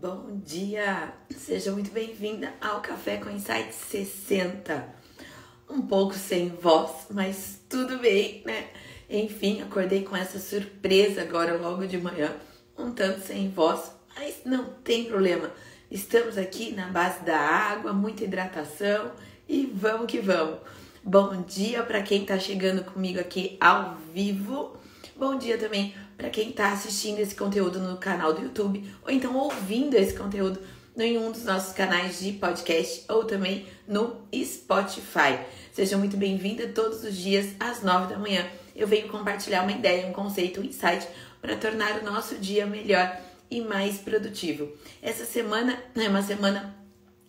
Bom dia! Seja muito bem-vinda ao Café com Insight 60. Um pouco sem voz, mas tudo bem, né? Enfim, acordei com essa surpresa agora logo de manhã, um tanto sem voz, mas não tem problema. Estamos aqui na base da água, muita hidratação e vamos que vamos. Bom dia para quem está chegando comigo aqui ao vivo. Bom dia também para quem está assistindo esse conteúdo no canal do YouTube ou então ouvindo esse conteúdo em um dos nossos canais de podcast ou também no Spotify. Sejam muito bem-vindas todos os dias às nove da manhã. Eu venho compartilhar uma ideia, um conceito, um insight para tornar o nosso dia melhor e mais produtivo. Essa semana é uma semana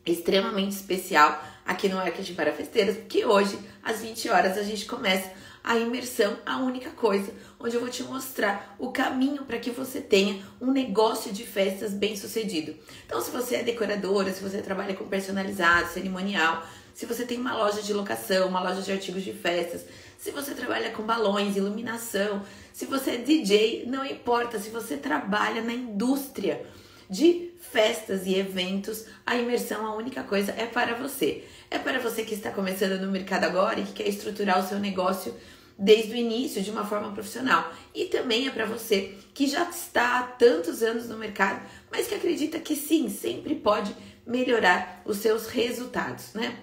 extremamente especial aqui no Marketing para Festeiras, porque hoje, às 20 horas, a gente começa a imersão, a única coisa, onde eu vou te mostrar o caminho para que você tenha um negócio de festas bem sucedido. Então, se você é decoradora, se você trabalha com personalizado, cerimonial, se você tem uma loja de locação, uma loja de artigos de festas, se você trabalha com balões, iluminação, se você é DJ, não importa, se você trabalha na indústria de festas e eventos, a imersão, a única coisa é para você. É para você que está começando no mercado agora e que quer estruturar o seu negócio desde o início de uma forma profissional. E também é para você que já está há tantos anos no mercado, mas que acredita que sim, sempre pode melhorar os seus resultados, né?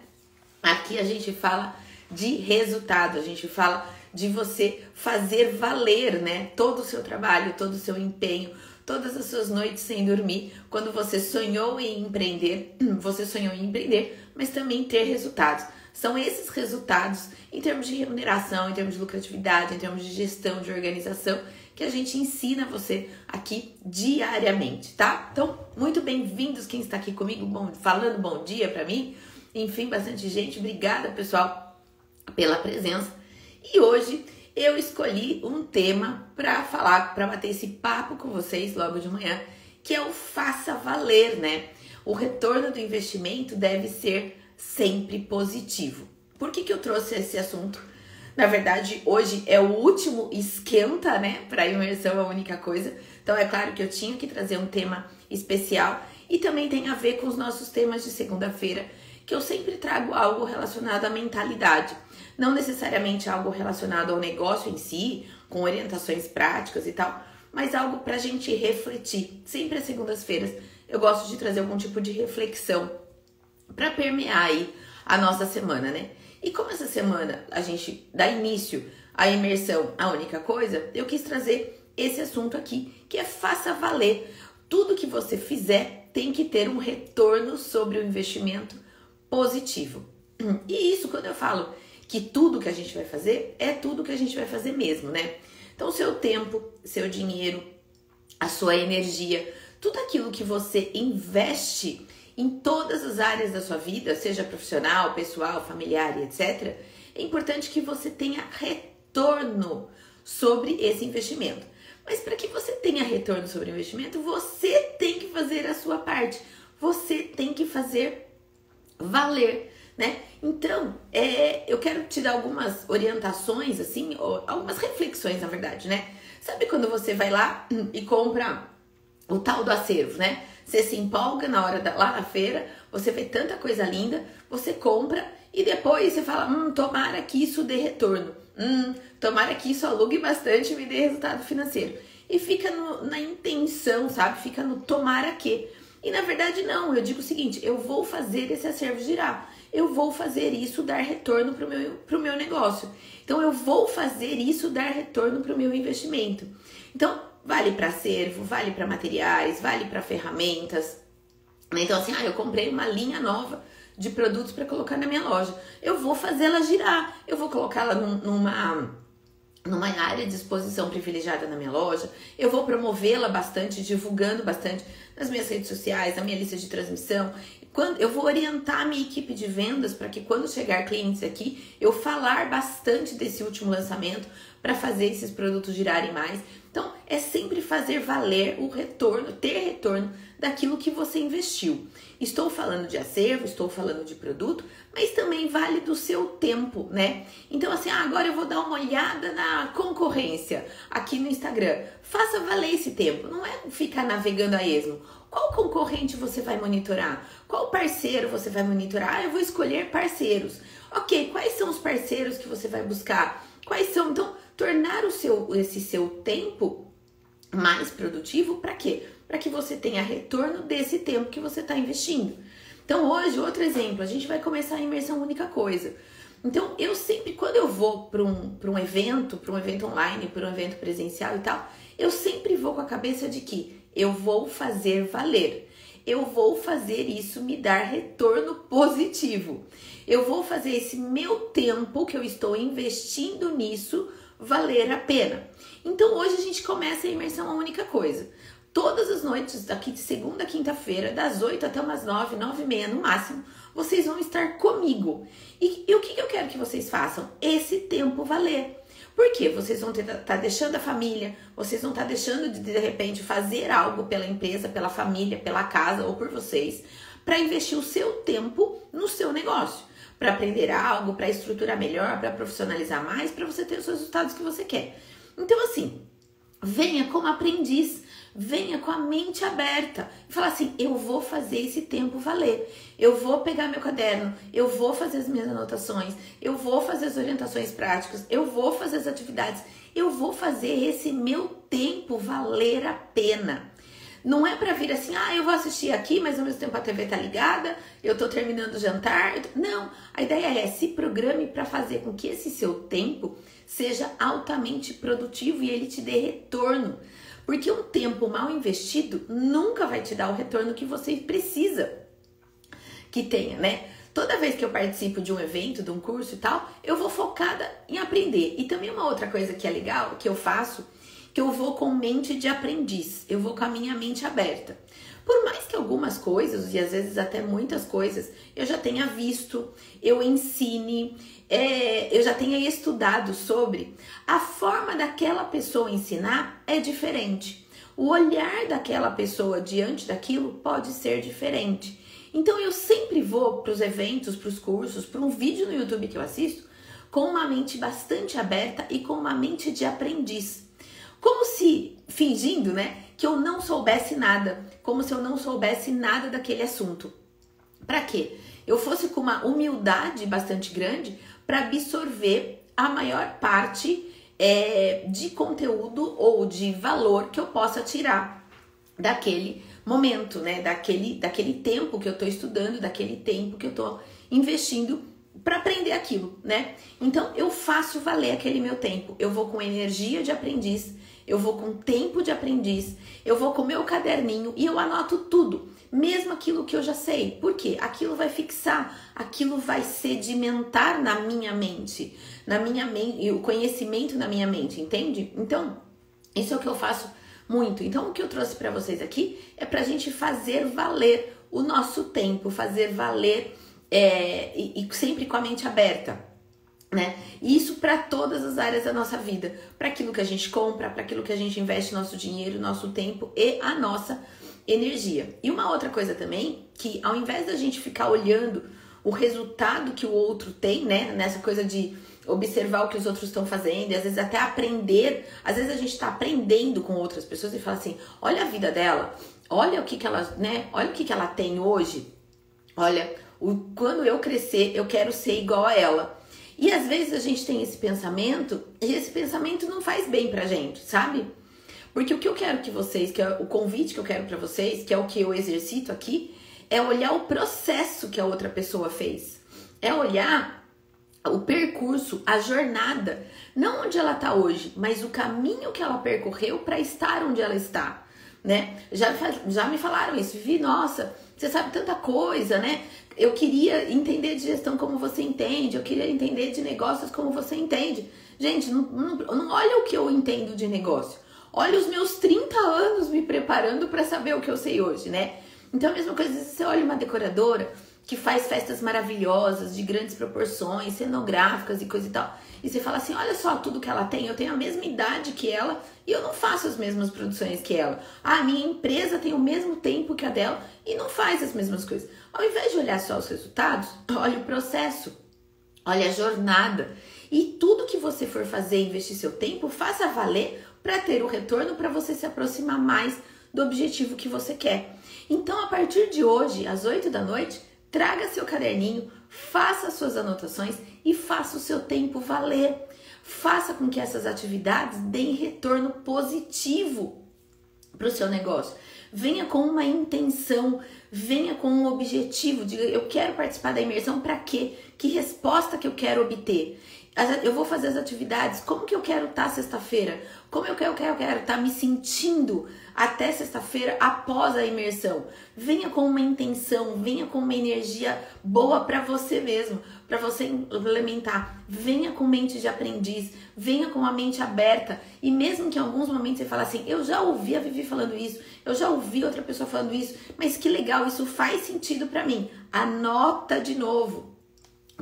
Aqui a gente fala de resultado, a gente fala de você fazer valer, né, todo o seu trabalho, todo o seu empenho, todas as suas noites sem dormir, quando você sonhou em empreender, você sonhou em empreender, mas também ter resultados. São esses resultados, em termos de remuneração, em termos de lucratividade, em termos de gestão, de organização, que a gente ensina você aqui diariamente, tá? Então, muito bem-vindos quem está aqui comigo, bom, falando bom dia para mim. Enfim, bastante gente. Obrigada, pessoal, pela presença. E hoje eu escolhi um tema para falar, para bater esse papo com vocês logo de manhã, que é o faça valer, né? O retorno do investimento deve ser sempre positivo. Por que, que eu trouxe esse assunto? Na verdade, hoje é o último esquenta, né? Para imersão, a única coisa. Então, é claro que eu tinha que trazer um tema especial e também tem a ver com os nossos temas de segunda-feira, que eu sempre trago algo relacionado à mentalidade não necessariamente algo relacionado ao negócio em si, com orientações práticas e tal, mas algo para a gente refletir. Sempre às segundas-feiras eu gosto de trazer algum tipo de reflexão para permear aí a nossa semana, né? E como essa semana a gente dá início à imersão, a única coisa, eu quis trazer esse assunto aqui, que é faça valer. Tudo que você fizer tem que ter um retorno sobre o investimento positivo. E isso, quando eu falo que tudo que a gente vai fazer é tudo que a gente vai fazer mesmo, né? Então, seu tempo, seu dinheiro, a sua energia, tudo aquilo que você investe em todas as áreas da sua vida, seja profissional, pessoal, familiar etc., é importante que você tenha retorno sobre esse investimento. Mas para que você tenha retorno sobre o investimento, você tem que fazer a sua parte. Você tem que fazer valer né? Então, é, eu quero te dar algumas orientações, assim, algumas reflexões, na verdade, né? Sabe quando você vai lá e compra o tal do acervo, né? Você se empolga na hora da, lá na feira, você vê tanta coisa linda, você compra e depois você fala, hum, tomara que isso dê retorno. Hum, tomara que isso alugue bastante e me dê resultado financeiro. E fica no, na intenção, sabe? Fica no tomara que. E na verdade não, eu digo o seguinte, eu vou fazer esse acervo girar eu vou fazer isso dar retorno para o meu, pro meu negócio. Então, eu vou fazer isso dar retorno para o meu investimento. Então, vale para acervo, vale para materiais, vale para ferramentas. Né? Então, assim, ah, eu comprei uma linha nova de produtos para colocar na minha loja. Eu vou fazê-la girar, eu vou colocá-la num, numa numa área de exposição privilegiada na minha loja, eu vou promovê-la bastante, divulgando bastante nas minhas redes sociais, na minha lista de transmissão. Quando, eu vou orientar a minha equipe de vendas para que quando chegar clientes aqui, eu falar bastante desse último lançamento para fazer esses produtos girarem mais. Então, é sempre fazer valer o retorno, ter retorno daquilo que você investiu. Estou falando de acervo, estou falando de produto, mas também vale do seu tempo, né? Então, assim, ah, agora eu vou dar uma olhada na concorrência aqui no Instagram. Faça valer esse tempo, não é ficar navegando a esmo. Qual concorrente você vai monitorar? Qual parceiro você vai monitorar? Ah, eu vou escolher parceiros. Ok, quais são os parceiros que você vai buscar? Quais são? Então, tornar o seu, esse seu tempo mais produtivo para quê? Para que você tenha retorno desse tempo que você está investindo. Então, hoje, outro exemplo, a gente vai começar a imersão única coisa. Então, eu sempre, quando eu vou para um, um evento, para um evento online, para um evento presencial e tal, eu sempre vou com a cabeça de que eu vou fazer valer. Eu vou fazer isso me dar retorno positivo. Eu vou fazer esse meu tempo que eu estou investindo nisso valer a pena. Então hoje a gente começa a imersão a única coisa. Todas as noites, daqui de segunda a quinta-feira, das 8 até umas 9, 9 e meia no máximo, vocês vão estar comigo. E, e o que, que eu quero que vocês façam? Esse tempo valer. Por quê? Vocês vão estar tá deixando a família, vocês vão estar tá deixando de de repente fazer algo pela empresa, pela família, pela casa ou por vocês, para investir o seu tempo no seu negócio para aprender algo, para estruturar melhor, para profissionalizar mais, para você ter os resultados que você quer. Então, assim, venha como aprendiz, venha com a mente aberta e falar assim: eu vou fazer esse tempo valer. Eu vou pegar meu caderno, eu vou fazer as minhas anotações, eu vou fazer as orientações práticas, eu vou fazer as atividades, eu vou fazer esse meu tempo valer a pena. Não é para vir assim, ah, eu vou assistir aqui, mas ao mesmo tempo a TV tá ligada, eu tô terminando o jantar. Não, a ideia é se programe para fazer com que esse seu tempo seja altamente produtivo e ele te dê retorno. Porque um tempo mal investido nunca vai te dar o retorno que você precisa que tenha, né? Toda vez que eu participo de um evento, de um curso e tal, eu vou focada em aprender. E também uma outra coisa que é legal, que eu faço, que eu vou com mente de aprendiz, eu vou com a minha mente aberta. Por mais que algumas coisas, e às vezes até muitas coisas, eu já tenha visto, eu ensine, é, eu já tenha estudado sobre, a forma daquela pessoa ensinar é diferente. O olhar daquela pessoa diante daquilo pode ser diferente. Então eu sempre vou para os eventos, para os cursos, para um vídeo no YouTube que eu assisto, com uma mente bastante aberta e com uma mente de aprendiz. Como se fingindo, né, que eu não soubesse nada, como se eu não soubesse nada daquele assunto. Para quê? Eu fosse com uma humildade bastante grande para absorver a maior parte é, de conteúdo ou de valor que eu possa tirar daquele momento, né? Daquele, daquele tempo que eu estou estudando, daquele tempo que eu estou investindo para aprender aquilo, né? Então eu faço valer aquele meu tempo. Eu vou com energia de aprendiz, eu vou com tempo de aprendiz, eu vou com meu caderninho e eu anoto tudo, mesmo aquilo que eu já sei. Por quê? Aquilo vai fixar, aquilo vai sedimentar na minha mente, na minha mente, o conhecimento na minha mente, entende? Então, isso é o que eu faço muito. Então, o que eu trouxe para vocês aqui é para a gente fazer valer o nosso tempo, fazer valer é, e, e sempre com a mente aberta né? Isso para todas as áreas da nossa vida, para aquilo que a gente compra, para aquilo que a gente investe nosso dinheiro, nosso tempo e a nossa energia. E uma outra coisa também, que ao invés da gente ficar olhando o resultado que o outro tem, né, nessa coisa de observar o que os outros estão fazendo, e às vezes até aprender, às vezes a gente está aprendendo com outras pessoas e fala assim: "Olha a vida dela, olha o que que ela, né? Olha o que que ela tem hoje. Olha, o, quando eu crescer, eu quero ser igual a ela." E às vezes a gente tem esse pensamento e esse pensamento não faz bem pra gente, sabe? Porque o que eu quero que vocês, que é o convite que eu quero para vocês, que é o que eu exercito aqui, é olhar o processo que a outra pessoa fez. É olhar o percurso, a jornada, não onde ela está hoje, mas o caminho que ela percorreu para estar onde ela está, né? Já, já me falaram isso, vi, nossa, você sabe tanta coisa, né? Eu queria entender de gestão como você entende, eu queria entender de negócios como você entende. Gente, não, não, não olha o que eu entendo de negócio. Olha os meus 30 anos me preparando para saber o que eu sei hoje, né? Então, a mesma coisa, você olha uma decoradora que faz festas maravilhosas, de grandes proporções, cenográficas e coisa e tal. E você fala assim: olha só tudo que ela tem, eu tenho a mesma idade que ela e eu não faço as mesmas produções que ela. Ah, minha empresa tem o mesmo tempo que a dela e não faz as mesmas coisas. Ao invés de olhar só os resultados, olha o processo, olha a jornada. E tudo que você for fazer, investir seu tempo, faça valer para ter o retorno para você se aproximar mais do objetivo que você quer. Então, a partir de hoje, às 8 da noite, traga seu caderninho, faça suas anotações e faça o seu tempo valer. Faça com que essas atividades deem retorno positivo para o seu negócio. Venha com uma intenção, venha com um objetivo. Diga, eu quero participar da imersão para quê? Que resposta que eu quero obter? Eu vou fazer as atividades. Como que eu quero estar tá sexta-feira? Como eu quero, quero, eu quero estar tá me sentindo até sexta-feira após a imersão? Venha com uma intenção, venha com uma energia boa para você mesmo, para você implementar. Venha com mente de aprendiz, venha com a mente aberta. E mesmo que em alguns momentos você fale assim, eu já ouvi a Vivi falando isso, eu já ouvi outra pessoa falando isso, mas que legal, isso faz sentido para mim. Anota de novo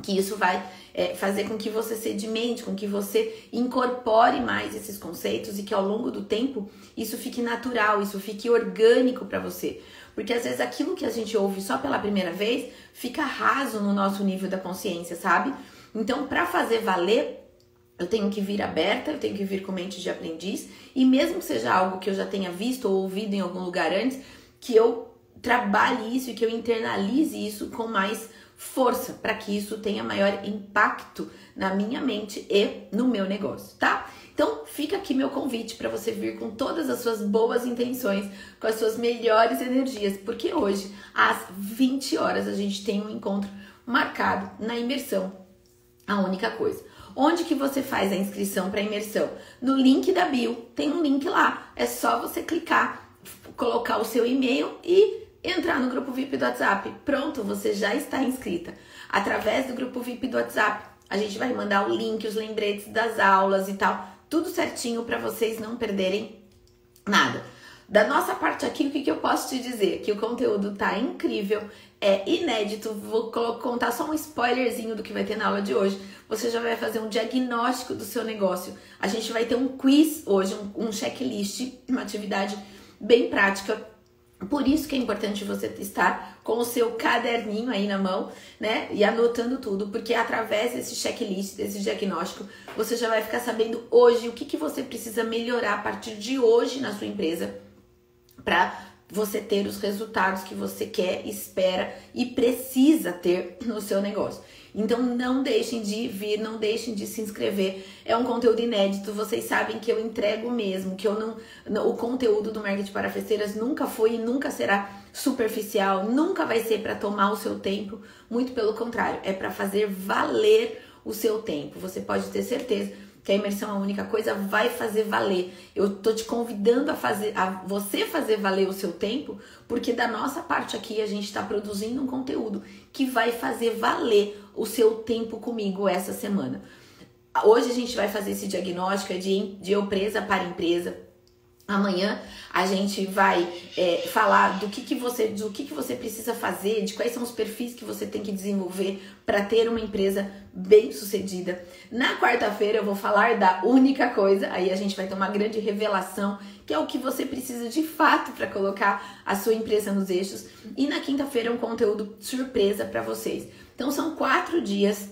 que isso vai é, fazer com que você sedimente, com que você incorpore mais esses conceitos e que ao longo do tempo isso fique natural, isso fique orgânico para você. Porque às vezes aquilo que a gente ouve só pela primeira vez fica raso no nosso nível da consciência, sabe? Então, para fazer valer, eu tenho que vir aberta, eu tenho que vir com mente de aprendiz, e mesmo que seja algo que eu já tenha visto ou ouvido em algum lugar antes, que eu trabalhe isso e que eu internalize isso com mais força para que isso tenha maior impacto na minha mente e no meu negócio, tá? Então, fica aqui meu convite para você vir com todas as suas boas intenções, com as suas melhores energias, porque hoje, às 20 horas, a gente tem um encontro marcado na imersão. A única coisa. Onde que você faz a inscrição para imersão? No link da bio, tem um link lá. É só você clicar, colocar o seu e-mail e entrar no grupo VIP do WhatsApp. Pronto, você já está inscrita. Através do grupo VIP do WhatsApp, a gente vai mandar o link, os lembretes das aulas e tal, tudo certinho para vocês não perderem nada. Da nossa parte aqui, o que, que eu posso te dizer? Que o conteúdo tá incrível, é inédito. Vou contar só um spoilerzinho do que vai ter na aula de hoje. Você já vai fazer um diagnóstico do seu negócio. A gente vai ter um quiz hoje, um, um checklist, uma atividade bem prática por isso que é importante você estar com o seu caderninho aí na mão, né? E anotando tudo, porque através desse checklist, desse diagnóstico, você já vai ficar sabendo hoje o que, que você precisa melhorar a partir de hoje na sua empresa para você ter os resultados que você quer, espera e precisa ter no seu negócio. Então não deixem de vir, não deixem de se inscrever. É um conteúdo inédito. Vocês sabem que eu entrego mesmo, que eu não, não o conteúdo do marketing para festeiras nunca foi e nunca será superficial, nunca vai ser para tomar o seu tempo. Muito pelo contrário, é para fazer valer o seu tempo. Você pode ter certeza que a imersão é a única coisa vai fazer valer. Eu tô te convidando a fazer a você fazer valer o seu tempo, porque da nossa parte aqui a gente está produzindo um conteúdo que vai fazer valer o seu tempo comigo essa semana. Hoje a gente vai fazer esse diagnóstico é de, de empresa para empresa. Amanhã a gente vai é, falar do que, que você do que, que você precisa fazer, de quais são os perfis que você tem que desenvolver para ter uma empresa bem sucedida. Na quarta-feira eu vou falar da única coisa, aí a gente vai ter uma grande revelação, que é o que você precisa de fato para colocar a sua empresa nos eixos. E na quinta-feira um conteúdo surpresa para vocês. Então são quatro dias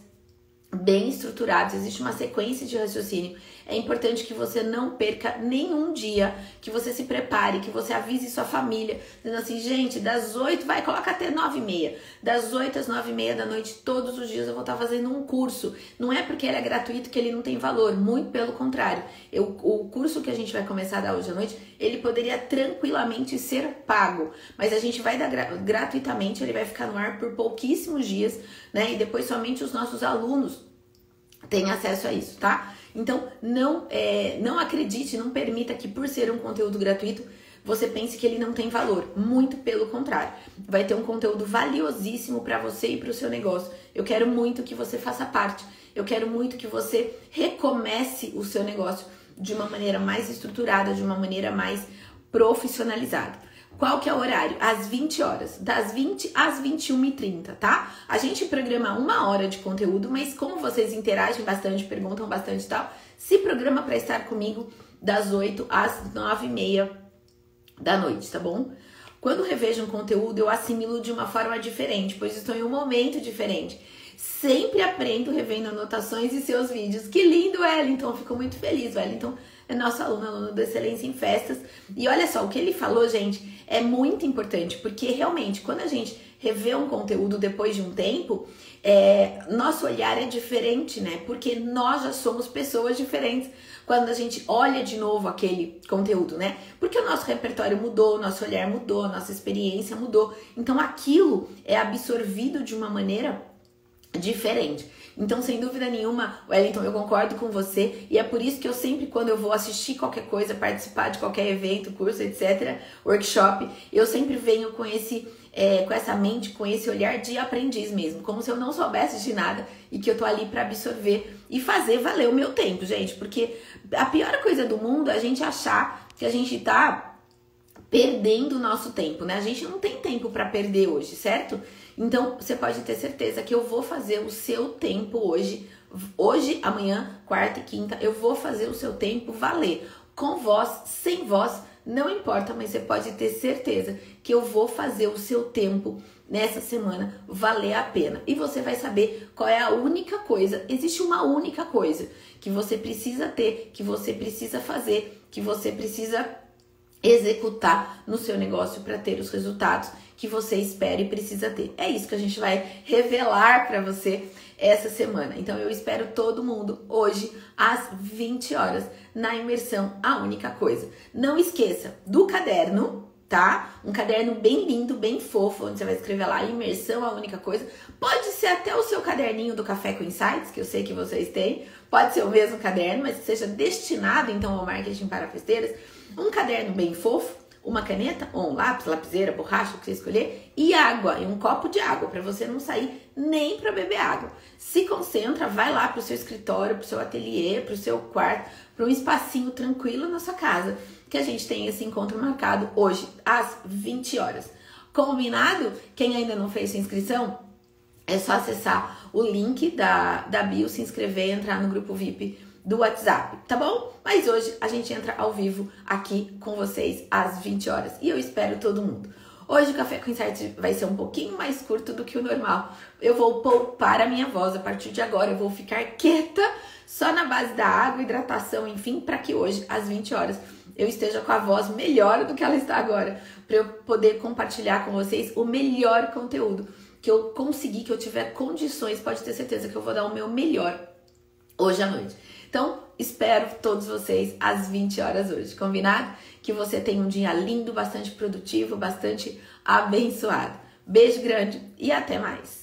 bem estruturados, existe uma sequência de raciocínio. É importante que você não perca nenhum dia, que você se prepare, que você avise sua família, dizendo assim, gente, das 8, vai, coloca até 9 e meia. Das 8 às 9 e meia da noite, todos os dias eu vou estar fazendo um curso. Não é porque ele é gratuito que ele não tem valor, muito pelo contrário. Eu, o curso que a gente vai começar a dar hoje à noite, ele poderia tranquilamente ser pago, mas a gente vai dar gra gratuitamente, ele vai ficar no ar por pouquíssimos dias, né? E depois somente os nossos alunos têm acesso a isso, tá? Então, não, é, não acredite, não permita que por ser um conteúdo gratuito, você pense que ele não tem valor. Muito pelo contrário. Vai ter um conteúdo valiosíssimo para você e para o seu negócio. Eu quero muito que você faça parte. Eu quero muito que você recomece o seu negócio de uma maneira mais estruturada, de uma maneira mais profissionalizada. Qual que é o horário? Às 20 horas, das 20 às 21h30, tá? A gente programa uma hora de conteúdo, mas como vocês interagem bastante, perguntam bastante e tal, se programa para estar comigo das 8 às 9h30 da noite, tá bom? Quando revejo um conteúdo, eu assimilo de uma forma diferente, pois estou em um momento diferente. Sempre aprendo revendo anotações e seus vídeos. Que lindo, Wellington! Fico muito feliz. Wellington é nosso aluno, aluno da Excelência em Festas. E olha só, o que ele falou, gente, é muito importante, porque realmente, quando a gente revê um conteúdo depois de um tempo, é, nosso olhar é diferente, né? Porque nós já somos pessoas diferentes quando a gente olha de novo aquele conteúdo, né? Porque o nosso repertório mudou, nosso olhar mudou, nossa experiência mudou. Então aquilo é absorvido de uma maneira diferente. Então, sem dúvida nenhuma, Wellington, eu concordo com você e é por isso que eu sempre, quando eu vou assistir qualquer coisa, participar de qualquer evento, curso, etc., workshop, eu sempre venho com esse é, com essa mente, com esse olhar de aprendiz mesmo, como se eu não soubesse de nada e que eu tô ali para absorver e fazer valer o meu tempo, gente, porque a pior coisa do mundo é a gente achar que a gente tá perdendo o nosso tempo, né? A gente não tem tempo para perder hoje, certo? Então, você pode ter certeza que eu vou fazer o seu tempo hoje, hoje, amanhã, quarta e quinta, eu vou fazer o seu tempo valer. Com voz, sem voz, não importa, mas você pode ter certeza que eu vou fazer o seu tempo nessa semana valer a pena. E você vai saber qual é a única coisa, existe uma única coisa que você precisa ter, que você precisa fazer, que você precisa executar no seu negócio para ter os resultados que você espera e precisa ter. É isso que a gente vai revelar para você essa semana. Então eu espero todo mundo hoje às 20 horas na imersão A Única Coisa. Não esqueça do caderno, tá? Um caderno bem lindo, bem fofo, onde você vai escrever lá imersão A Única Coisa. Pode ser até o seu caderninho do Café com Insights, que eu sei que vocês têm. Pode ser o mesmo caderno, mas que seja destinado então ao marketing para festeiras. Um caderno bem fofo uma caneta ou um lápis, lapiseira, borracha, o que você escolher, e água, e um copo de água, para você não sair nem para beber água. Se concentra, vai lá para o seu escritório, para o seu ateliê, para o seu quarto, para um espacinho tranquilo na sua casa, que a gente tem esse encontro marcado hoje, às 20 horas. Combinado? Quem ainda não fez sua inscrição, é só acessar o link da, da bio, se inscrever e entrar no grupo VIP do WhatsApp, tá bom? Mas hoje a gente entra ao vivo aqui com vocês às 20 horas e eu espero todo mundo. Hoje o Café com Insight vai ser um pouquinho mais curto do que o normal. Eu vou poupar a minha voz a partir de agora, eu vou ficar quieta só na base da água, hidratação, enfim, para que hoje às 20 horas eu esteja com a voz melhor do que ela está agora, para eu poder compartilhar com vocês o melhor conteúdo que eu conseguir, que eu tiver condições, pode ter certeza que eu vou dar o meu melhor hoje à noite. Então, espero todos vocês às 20 horas hoje, combinado? Que você tenha um dia lindo, bastante produtivo, bastante abençoado. Beijo grande e até mais!